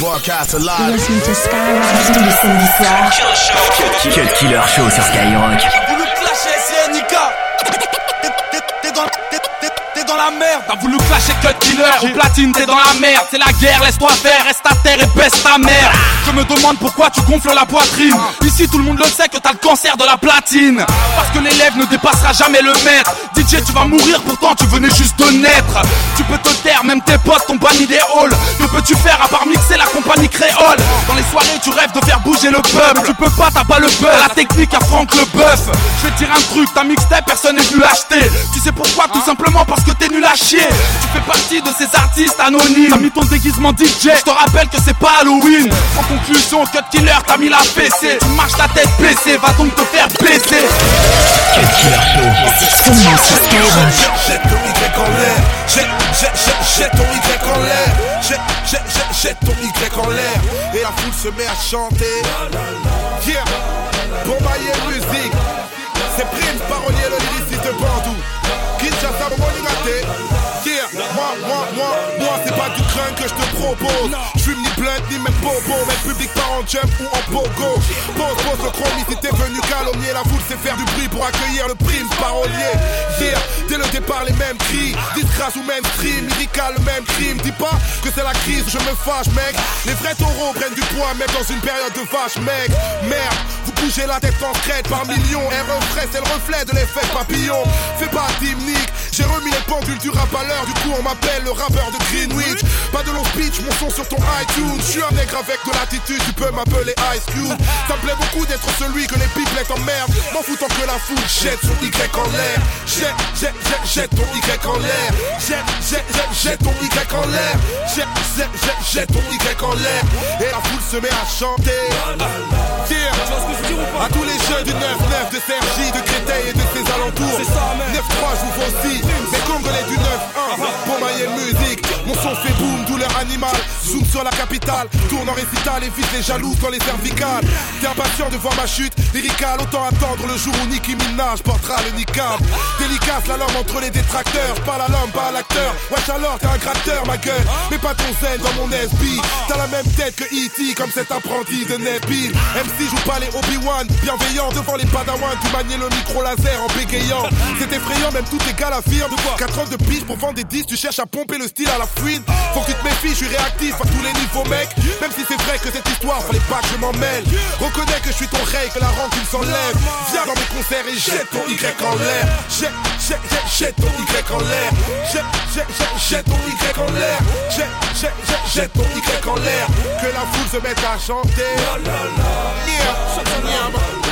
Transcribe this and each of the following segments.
Broadcast alive. Listening to Skyrock. Tous les samedis soirs. Cut Killer Show sur Skyrock. voulu clasher SNK T'es dans, la merde. T'as voulu clasher Cut Killer. Au platine t'es dans la merde. C'est la guerre laisse-toi faire. Reste à terre et baisse ta mère Je me demande pourquoi tu gonfles la poitrine. Ici tout le monde le sait que t'as le cancer de la platine. Parce que l'élève ne dépassera jamais le maître. DJ tu vas mourir pourtant tu venais juste de naître. Tu peux te taire même tes potes t'ont banni des halls. Que peux-tu faire à part mixer la compagnie créole? Dans les soirées tu rêves de faire bouger le peuple. Tu peux pas t'as pas le buzz. La technique à Franck le bœuf. Je vais te dire un truc ta mixtape personne n'est venu l'acheter. Tu sais pourquoi? Tout simplement parce que t'es nul à chier. Tu fais partie de ces artistes anonymes. T'as mis ton déguisement DJ Je te rappelle que c'est pas Halloween. En conclusion Cut Killer t'as mis la PC Tu marches la tête baissée Va donc te faire blesser Cut Killer Show. Jette ton Y en l'air, jette, jette, jette, ton Y en l'air, jette, jette, jette, ton Y en l'air, et la foule se met à chanter. Yeah, Bombaye musique, c'est Prince, parolier, le lyriciste de Bandou. Kinshasa, Momoningate. Yeah, moi, moi, moi, moi, c'est pas du que je te propose. Je fume ni blunt, ni même bobo, mais public part en jump ou en pogo. Pose, pose le chromie si t'es venu calomnier. La foule sait faire du bruit pour accueillir le prime parolier. Yeah, dès le départ, les mêmes cris. Disgrâce ou mainstream, lyrical, le même crime. Dis pas que c'est la crise, je me fâche, mec. Les vrais taureaux prennent du poids, même dans une période de vache, mec. Merde, vous bougez la tête en crête par millions. Et refrais, c'est le reflet de l'effet papillon. Fais pas Nick, j'ai remis les pendules du rap à l'heure. Du coup, on m'appelle le rappeur de Greenwich. Pas de long speech, mon son sur ton iTunes. Je suis un nègre avec de l'attitude, tu peux m'appeler Ice Cube. Ça me plaît beaucoup d'être celui que les pipelettes emmerdent. M'en foutant que la foule jette son Y en l'air. Jette, jette, jette, jette ton Y en l'air. Jette, jette, jette, ton Y en l'air. Jette, jette, jette, ton Y en l'air. Et la foule se met à chanter. Aqui les jeux du 9-9 de Sergi, de Créteil et de ses alentours. 9-3, je vous aussi. Les Congolais du 9-1 pour mailler musique. Mon son fait boom, douleur animale. Zoom sur la capitale, tourne en récital, évite les jaloux dans les cervicales. T'es impatient de voir ma chute lyricale, autant attendre le jour où Nicki Minaj portera le niqab. Délicace la langue entre les détracteurs, pas la langue, pas l'acteur. Wesh alors, t'es un gratteur, ma gueule. Mais pas ton zen dans mon SB. T'as la même tête que E.T. comme cet apprenti de Nabil. MC joue pas les Obi-Wan, bienveillant devant les padawans. Tu maniais le micro laser en bégayant. C'est effrayant, même tous tes gars l'affirment. 4 ans de pige pour vendre des disques, tu cherches à pomper le style à la fouine. Faut que tu te méfies, je suis réactif à tous les niveaux, mec. Même si c'est vrai que cette histoire, fallait pas que je m'en mêle. Reconnais que je suis ton rey, que la rancune s'enlève. Viens dans mes concerts et jette ton Y en l'air. Jette, jette, ton Y en l'air. Jette, jette, ton Y en l'air. Jette, jette, ton Y en l'air. Que la foule se mette à chanter. Yeah,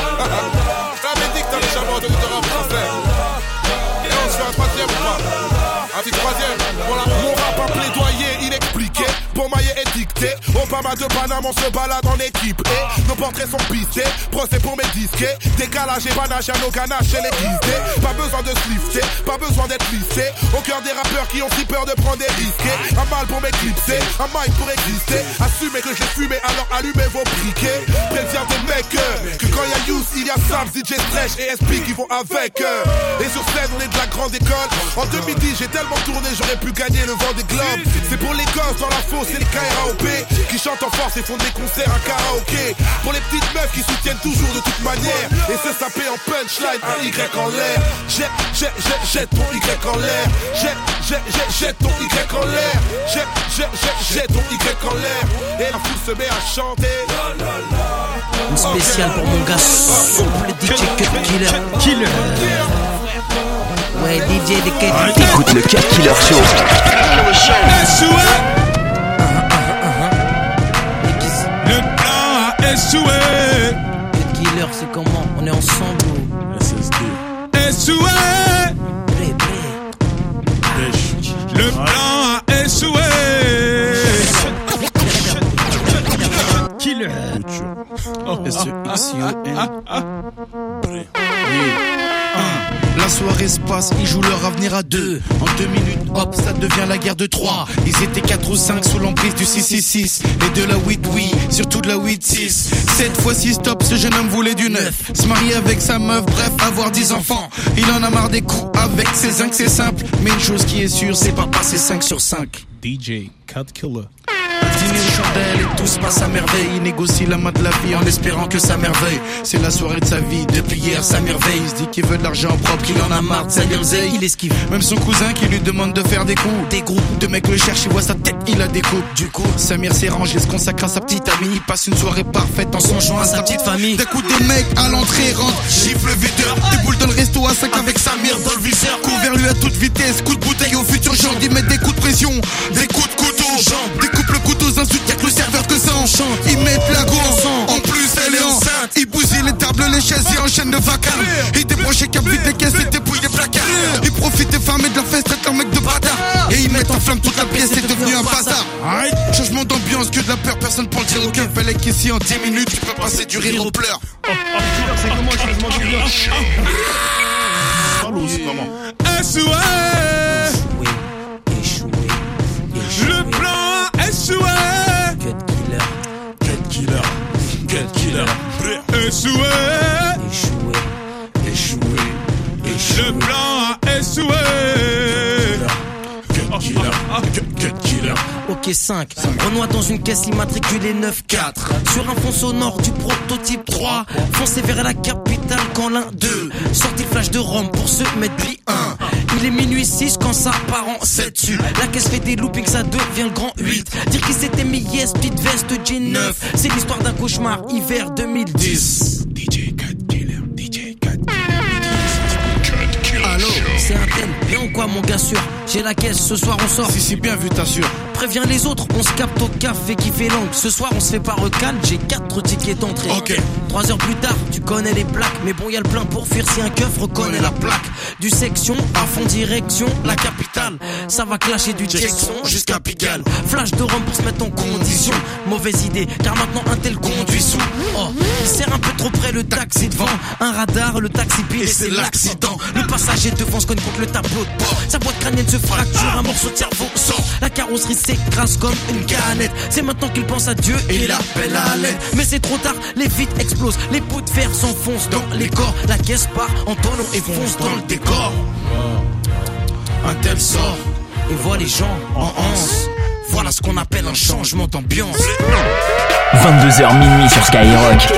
Petit troisième. Voilà, mon plaidoyer inexpliqué. Pour mailler est dicté. Obama de Paname, on se balade en équipe. Et nos portraits sont pistés. Procès pour mes disquets. Décalage et banage à nos ganaches les guisés. Pas besoin de se lifter, pas besoin d'être lissé. Au cœur des rappeurs qui ont si peur de prendre des risques. Un mal pour m'éclipser, un mic pour exister. Assumez que j'ai fumé, alors allumez vos briquets. Préviens des mecs que quand il y a Youth, il y a Sam, DJ Stretch et SP qui vont avec. Et sur scène, on est de la grande école. En 2010, j'ai tellement tourné, j'aurais pu gagner le vent des globes. C'est pour les gosses dans la fosse et les KRAOP qui chantent en force et font des concerts à karaoké. Pour les petites meufs qui soutiennent toujours de toute manière et se saper en punchline un Y en l'air. Jette, jette, jette, jette ton Y en l'air. Jette, jette, jette, jette ton Y en l'air. Jette, jette, jette, jette ton Y en l'air. Et la foule se met à chanter. Une spéciale pour mon gars souple DJ Cut Killer. Killer. Ouais, DJ de Cut Écoute le Cut Killer Show. Échoué. Cut Killer, c'est comment On est ensemble. Échoué. Prêt, prêt. Le plan a échoué. Killer. La soirée se ils jouent leur avenir à deux. En deux minutes, hop, ça devient la guerre de trois. Ils étaient quatre ou cinq sous l'emprise du 666 et de la 8 oui, surtout de la 8-6. Cette fois-ci, stop, ce jeune homme voulait du neuf. Se marier avec sa meuf, bref, avoir dix enfants. Il en a marre des coups avec ses zincs, c'est simple. Mais une chose qui est sûre, c'est pas passer 5 sur 5. DJ Cut Killer. Dîner aux chandelles et tout se passe à merveille. Il négocie la main de la vie en espérant que ça merveille. C'est la soirée de sa vie, depuis hier ça merveille. Il se dit qu'il veut de l'argent propre, qu'il en a marre de sa guerzeille. Il esquive. Même son cousin qui lui demande de faire des coups. Des groupes de mecs le cherchent, il voit sa tête, il a des coups. Du coup, Samir s'est rangé, se consacre à sa petite amie. Il passe une soirée parfaite en songeant à sa petite famille. D'un coup, des mecs à l'entrée rentrent, gifle le videur. Des boules dans le resto à 5 avec Samir dans le viseur. Court vers lui à toute vitesse, coup de bouteille au futur genre d'y mettre des coups de pression, des coups de couteau. Couteau enchante. Ils mettent la go en plus elle est enceinte. Ils bousillent les tables, les chaises et enchaînent de vacarme. Ils débranchent les câbles, vident les caisses et dépouillent les placards. Ils profitent des femmes et de la fête, traitent leur mec de bâtard. Et ils mettent en flamme toute la pièce, c'est devenu un bazar. Changement d'ambiance, que de la peur, personne pour le dire. Aucun fallait qu'ici en 10 minutes, tu peux passer du rire au pleurs. C'est comment le changement d'ambiance Échoué, Échoué, échoué. le plan a échoué. Killer, Cut killer, échoué, échoué, Échoué, le plan a échoué. cut killer, cut, cut killer. Ok 5 Renoir dans une caisse immatriculée 9-4 Sur un fond sonore du prototype 3 Foncez vers la capitale quand l'un 2 Sorti flash de Rome pour se mettre pli 1 Il est minuit 6 quand ça part en 7 dessus La caisse fait des loopings ça devient le grand 8 Dire qu'il s'était mis yes petite veste jean 9 C'est l'histoire d'un cauchemar hiver 2010 DJ cut killer, DJ cut Allô c'est un tel. Bien ou quoi mon gars sûr. J'ai la caisse ce soir on sort. Si, si, bien vu, t'assures. Préviens les autres, on se capte au café qui fait langue. Ce soir, on se fait pas recal, j'ai quatre tickets d'entrée. Ok. Trois heures plus tard, tu connais les plaques. Mais bon, y a le plein pour fuir si un keuf reconnaît la plaque. Du section à fond direction, la capitale. Ça va clasher du Jackson jusqu'à Pigalle. Flash de Rome pour se mettre en condition. Mauvaise idée, car maintenant un tel conduit sous. Oh, il sert un peu trop près le taxi devant. Un radar, le taxi pile et c'est l'accident. Le passager devant se cogne contre le tableau de bord. Sa boîte crânienne se fracture, un morceau de cerveau sort. La carrosserie s'écrase comme une canette. C'est maintenant qu'il pense à Dieu et il appelle à l'aide. Mais c'est trop tard, les vitres explosent, les bouts de fer s'enfoncent dans les corps. La caisse part en tonneau et fonce dans le décor. Un tel sort. Et voit les gens en anse. Voilà ce qu'on appelle un changement d'ambiance. 22h minuit sur Skyrock.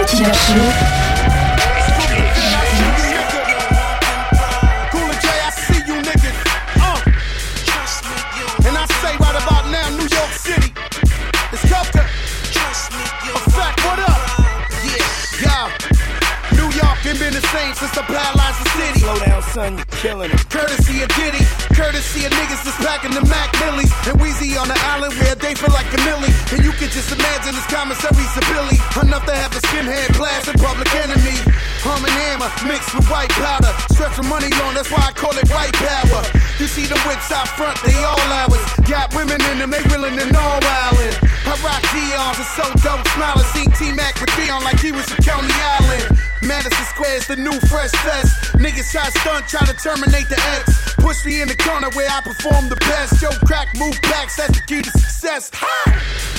Killing it. Courtesy of Diddy, courtesy of niggas that's packing the Mac Millies. And Weezy on the island where they feel like a millie. And you can just imagine his commissaries a Billy. Enough to have a skinhead blast in public enemy. Hum and hammer mixed with white powder. Stretch for money long, that's why I call it white power. You see the whips out front, they all ours. Got women in them, they willing and all wildin'. I rock Dion's, it's so dope. Smiling, see T-Mac with Dion like he was from Coney Island. Madison Square's the new fresh fest. Niggas try stunt, try to terminate the X. Push me in the corner where I perform the best. Yo, crack, move backs, that's the key to success. Ha!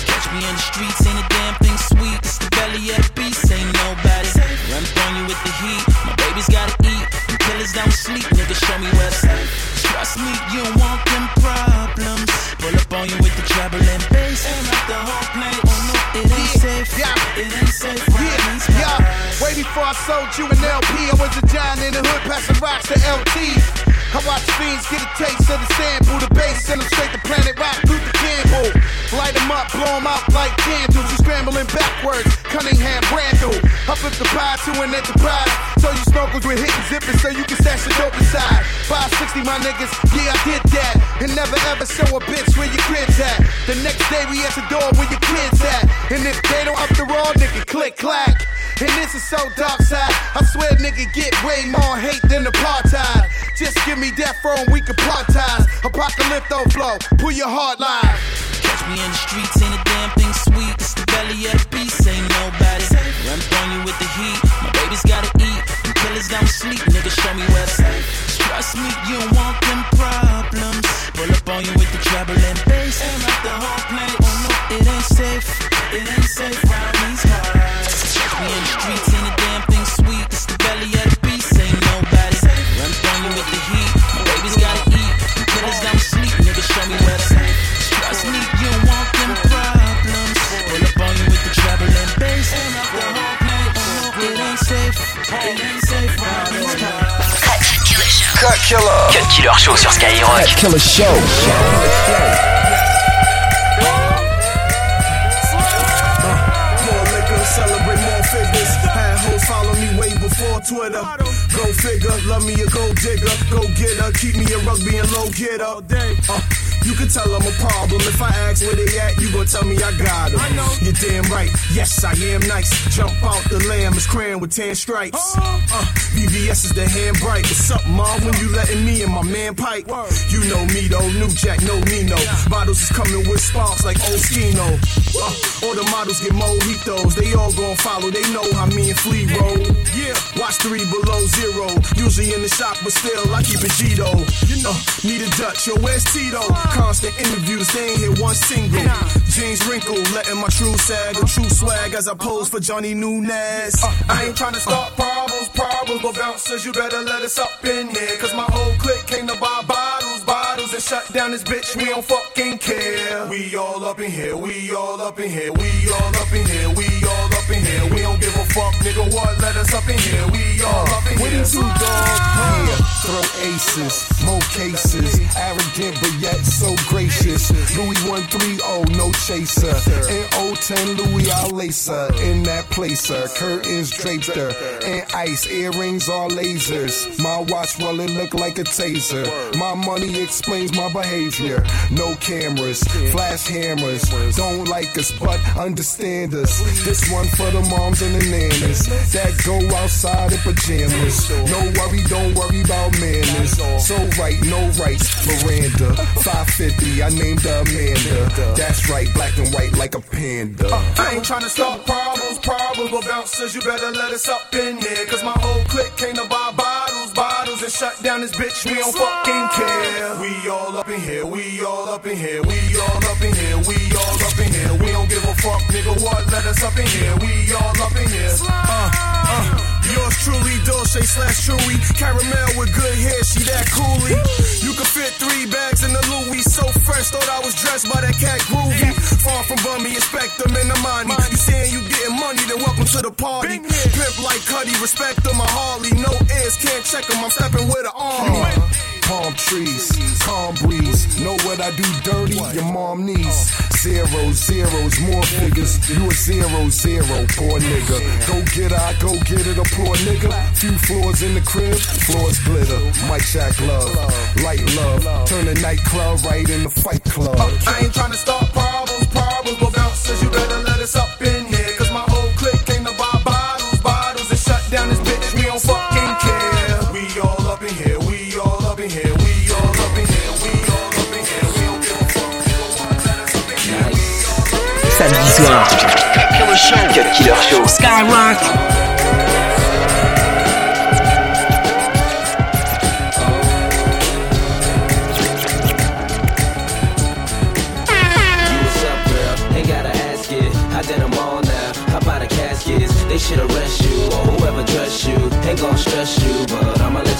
Catch me in the streets, ain't a damn thing sweet. It's the belly of the beast, ain't nobody. Run on you with the heat. My baby's gotta eat. Them killers don't sleep, nigga, show me where sleep. Trust me, you don't want them problems. Pull up on you with the treble and bass. Aim out the whole place. Oh no, it ain't safe. Yeah. It ain't safe. Yeah, yeah. Way before I sold you an LP, I was a giant in the hood, passing rocks to LT. I watch fiends get a taste of the sample, the bass, send them straight to Planet Rock, Luther Campbell. Light them up, blow them out like candles. You scrambling backwards, Cunningham Randall. I flip the pie to an enterprise. So you snorkels with hitting zippers so you can stash the dope inside. 560, my niggas, yeah, I did that. And never ever show a bitch where your kids at. The next day we at the door where your kids at. And if they don't up the raw, nigga, click clack. And this is so dark side. I swear, nigga, get way more hate than apartheid. Just give me that phone, we can part ties. Apocalypto flow, pull your heart line. Catch me in the streets, ain't a damn thing sweet. It's the belly of the beast, ain't nobody. Run on you with the heat. My baby's gotta eat. Them killers don't sleep, nigga, show me where to. Trust me, you don't want them problems. Pull up on you with the treble and bass. Aim out the whole place. Oh no, it ain't safe. It ain't safe round these parts. Cut Killer Show sur Skyrock. Killer Show. More liquor, celebrate more figures. Had hoes follow me way before Twitter. Go figure, love me a gold digger. Go get her, keep me a rugby and low getter. Uh, you can tell I'm a problem. If I ask where they at, you gon' tell me I got them. You're damn right. Yes, I am nice. Jump out the lamb is crayon with tan stripes. Uh, VVS is the hand bright. What's up, mom? When you letting me and my man pipe? You know me though, new jack, no Nino. Bottles is coming with sparks like old Skino. Uh, all the models get mojitos. They all gon' follow. They know how me and Flea roll. Yeah, watch three below zero. Usually in the shop, but still I keep it G though. Uh, need a Dutch, yo, where's Tito? Constant interviews, they ain't hit one single. Jeans wrinkle, letting my true sag, a true swag as I pose for Johnny Nunez. I ain't tryna start problems, problems, but bouncers, you better let us up in here. Cause my whole clique came to buy bottles, bottles, and shut down this bitch. We don't fucking care. We all up in here, we all up in here, we all up in here, we all up in here. We don't give a fuck, nigga, what? Let us up in here, we all up in here. Two dog, yeah, throw aces, more cases, arrogant but yet so gracious. Louis 130, no chaser. In 010, Louis I lace her. In that placer, curtains draped her. And ice, earrings are lasers. My watch, well, it look like a taser. My money explains my behavior. No cameras, flash hammers. Don't like us, but understand us. This one for the moms and the nannies that go outside in pajamas. No worry, don't worry about manners. So right, no rights. Miranda, 550, I named her Amanda. That's right, black and white like a panda. Uh, I ain't tryna start problems, problems, but bouncers, you better let us up in here. Cause my whole clique came to buy bottles, bottles, and shut down this bitch. We don't fucking care. We all up in here, we all up in here, we all up we all up in here. We don't give a fuck, nigga, what? Let us up in here, we all up in here. Uh, uh. Yours truly, Dolce slash Chewy. Caramel with good hair, she that coolie. You can fit three bags in the Louis. So fresh, thought I was dressed by that cat groovy. Far from bummy, expect them in the money. You saying you getting money, then welcome to the party. Pimp like Cuddy, respect them, a Harley. No ears, can't check them, I'm stepping with an army. Palm trees, calm breeze. Know what I do dirty? Your mom needs zeros, zeros, more figures. You a zero, zero, poor nigga. Go get her, I go get it, a poor nigga. Few floors in the crib, floors glitter. Mike Shack love, light love. Turn the nightclub right in the fight club. Uh, I ain't tryna start problems, problems, but bouncers, you better let us up in here. Cause my whole clique came to buy bottles, bottles, and shut down this bitch. We don't fucking care. We all up in here, we all up in here, we all up in here, we all up in here. We don't give a fuck. Cut Killer Show. Skyrock. They should arrest you or whoever dressed you. Ain't gon' stress you, but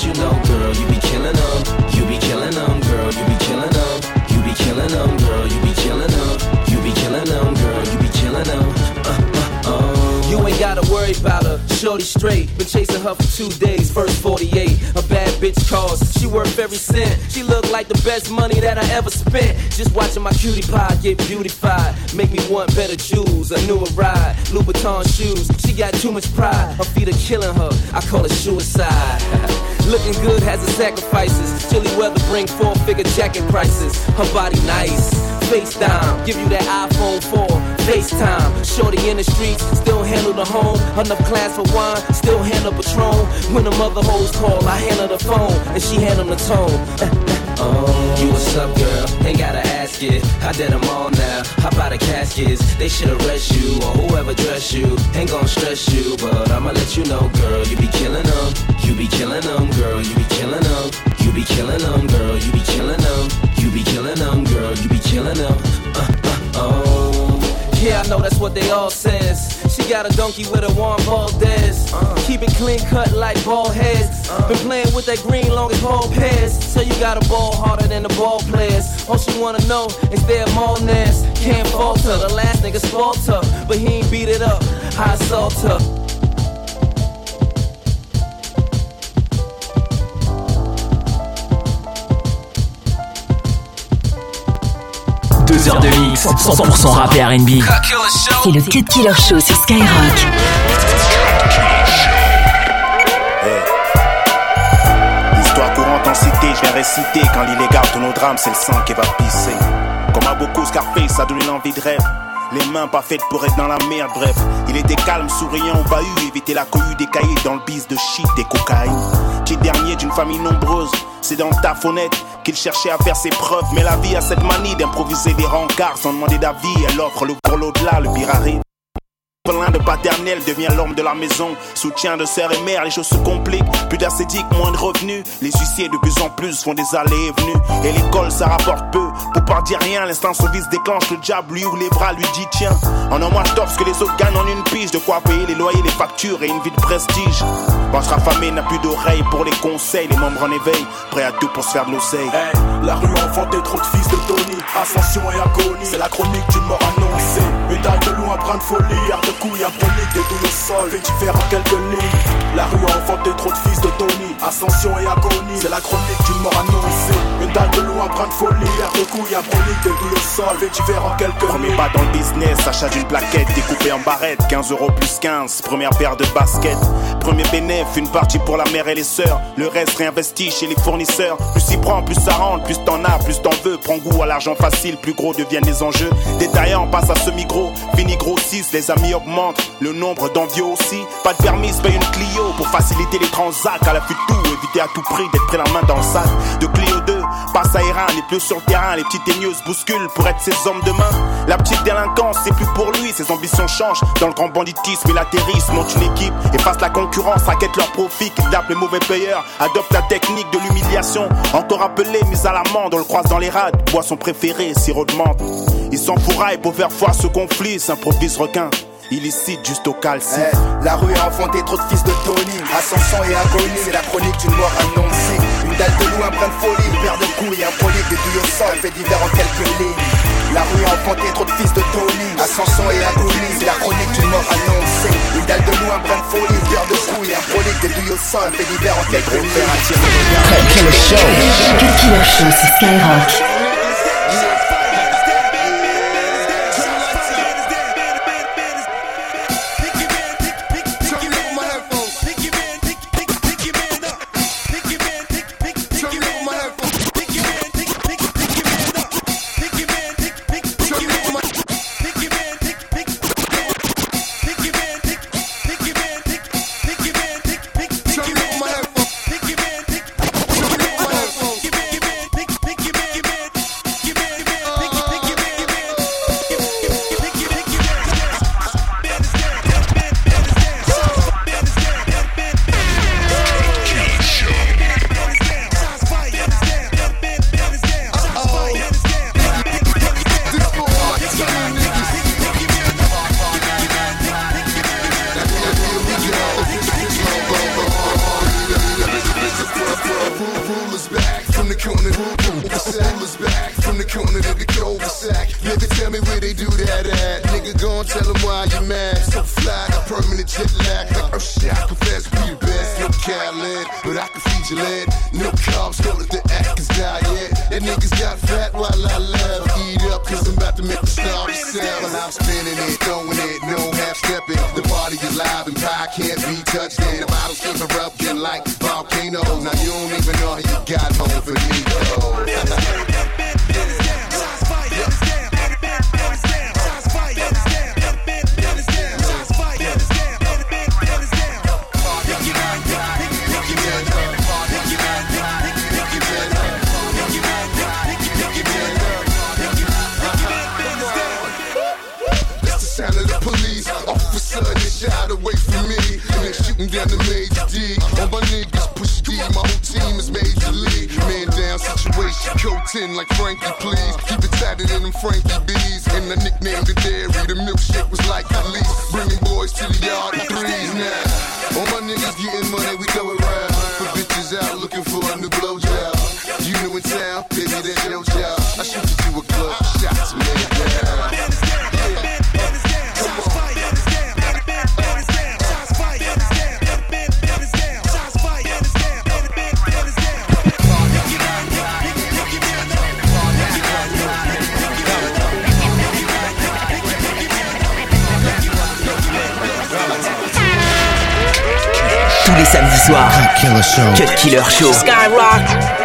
I'ma you know, girl. You be killing them. You be killing them, girl. You be killing them. You be killing them, girl. You be killing them. You be killing them, girl. You be killing them. Uh, uh, uh. You ain't gotta worry about her. Shorty straight. Been chasing her for two days. First 48. A bad bitch cause. She worth every cent. She look like the best money that I ever spent. Just watching my cutie pie get beautified. Make me want better jewels. A newer ride. Louboutin shoes. She got too much pride. Her feet are killing her. I call it suicide. Looking good has its sacrifices. Chilly weather bring four figure jacket prices. Her body nice. Face down, give you that iPhone 4. FaceTime, shorty in the streets, still handle the home. Enough class for wine, still handle Patron. When the mother hoes call, I handle the phone, and she handle the tone. Oh, you what's up, girl? Ain't gotta ask it. I did them all now. How about the caskets? They should arrest you or whoever dress you. Ain't gon' stress you, but I'ma let you know, girl. You be killing them. You be killing them, girl. You be killing them. You be killing them, girl. You be killing them. You be killing them, girl. You be killing them. Uh, uh, oh. Yeah, I know that's what they all says. Got a donkey with a warm ball. Valdez. Keep it clean cut like ball heads. Been playing with that green long as ball pairs. So you got a ball harder than the ball players. All she wanna know is their mallness. Can't falter. The last nigga her, but he ain't beat it up. I assault her. Deux heures de mix, 100% rap et R&B. C'est le Cut Killer Show sur Skyrock. Histoire courante en cité, je viens réciter Quand l'illégal de nos drames, c'est le sang qui va pisser Comme à beaucoup Scarface, ça donne l'envie de rêve les mains pas faites pour être dans la merde, bref. Il était calme, souriant au bahut, éviter la cohue des cahiers dans le bise de shit et cocaïne. Dernier d'une famille nombreuse, c'est dans ta fenêtre qu'il cherchait à faire ses preuves. Mais la vie a cette manie d'improviser des rencarts sans demander d'avis. Elle offre le pour l'au-delà, le pire. Plein de paternel devient l'homme de la maison. Soutien de sœur et mère, les choses se compliquent. Plus d'acédique, moins de revenus. Les huissiers de plus en plus font des allées et venues. Et l'école, ça rapporte peu. Pour pas dire rien, l'instant service déclenche. Le diable lui ouvre les bras, lui dit tiens. En un mois, je ce que les autres gagnent en une pige. De quoi payer les loyers, les factures et une vie de prestige. Quand sera famé, n'a plus d'oreilles pour les conseils. Les membres en éveil, prêts à tout pour se faire de l'oseille. la rue enfantait trop de fils de Tony. Ascension et agonie, c'est la chronique d'une mort annoncée. Loin, brin de folie, de couilles, brolique, des douilles au sol, fait différents quelques lignes. La rue a enfanté trop de fils de Tony, ascension et agonie, c'est la chronique d'une mort annoncée. Dalle de loin, brin de folie, air de couilles, brolique, des douilles au sol, fait différents quelques Premier pas dans le business, achat d'une plaquette découpée en barrette, 15 euros plus 15, première paire de baskets. Premier bénéf, une partie pour la mère et les sœurs, le reste réinvesti chez les fournisseurs. Plus s'y prend, plus ça rentre, plus t'en as, plus t'en veux. Prends goût à l'argent facile, plus gros deviennent les enjeux. Détaillant, passe à semi-gros, fini grossisse, les amis augmentent, le nombre d'envieux aussi. Pas de permis, paye une Clio pour faciliter les transacts. À la de tout, éviter à tout prix d'être pris la main dans le sac. De Clio 2, passe à Iran, les plus sur le terrain, les petites teigneuses bousculent pour être ses hommes demain. La petite délinquance, c'est plus pour lui, ses ambitions changent. Dans le grand banditisme, il atterrisse, monte une équipe, efface la concurrence, raquette leur profit, kidnappe les mauvais payeurs, adopte la technique de l'humiliation. Encore appelé, mise à l'amende, on le croise dans les rades, boisson préférée, sirop de menthe. Il s'enfouraille pour faire foi ce conflit, s'improvise requin illicite juste au calci. Eh, la rue a enfanté trop de fils de Tony. Ascension et agonie, c'est la chronique d'une mort annoncée. Une dalle de loup, un plein de folie, une de couilles, un des douilles au sang, fait divers en quelques lignes. La rue a trop de fils de Tony. Ascension et agonie, la chronique d'une mort annoncée. Une dalle de loup, un plein de folie, une paire de couilles, un des douilles au sang, fait divers en quelques lignes. Killer Show. Killer Show sur Skyrock. corner. The sack was back from the corner to the cul-de-sac, Nigga, tell me where they do that at. Nigga, gon' tell them why you mad. So fly, got permanent jet lag. Like, oh shit, I confess, we the best. No cat but I can feed your lead. No carbs, go to the Atkins diet. That niggas got fat while I laugh. Eat up, cause I'm about to make the star sell. I'm spinning it, throwing it, no half stepping. The party is live and pie can't be touched. And the bottles just erupting like volcanoes. Now you don't even know how you got home for me, though. Les samedis soirs. Cut Killer Show. Cut Killer Show. Skyrock.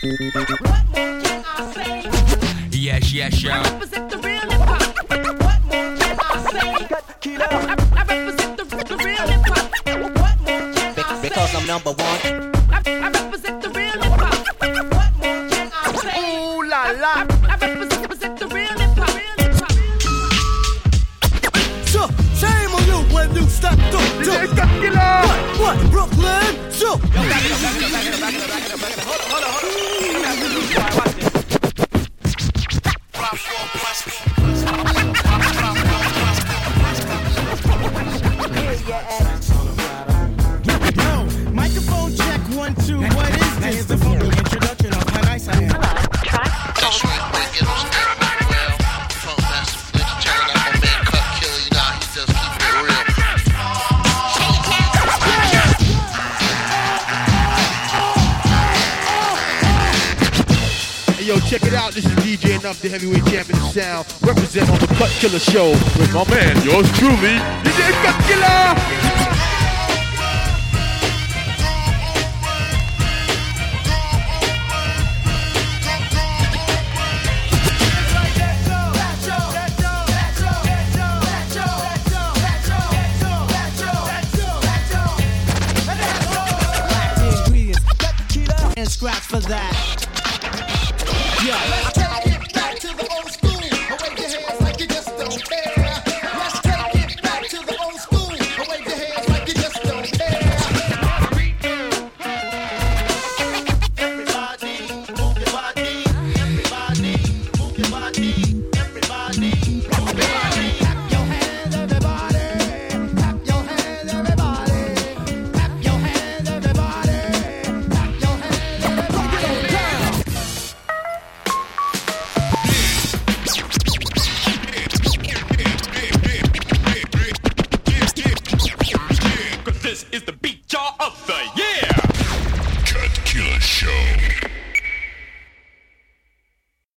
Yes, yes, yo. I represent the real hip hop. What more can I say? Cut. I, represent the, the real hip hop. What more can I say? Because I'm number one. I, represent the real hip hop. What more can I say? Ooh la la. I, represent, the real hip hop. So shame on you when you killer. What? Brooklyn? So. Yo, yo, yo, yo, yo. Out. This is DJ Enough, the heavyweight champion of sound. Represent on the Cut Killer Show with my man, yours truly, DJ Cut Killer.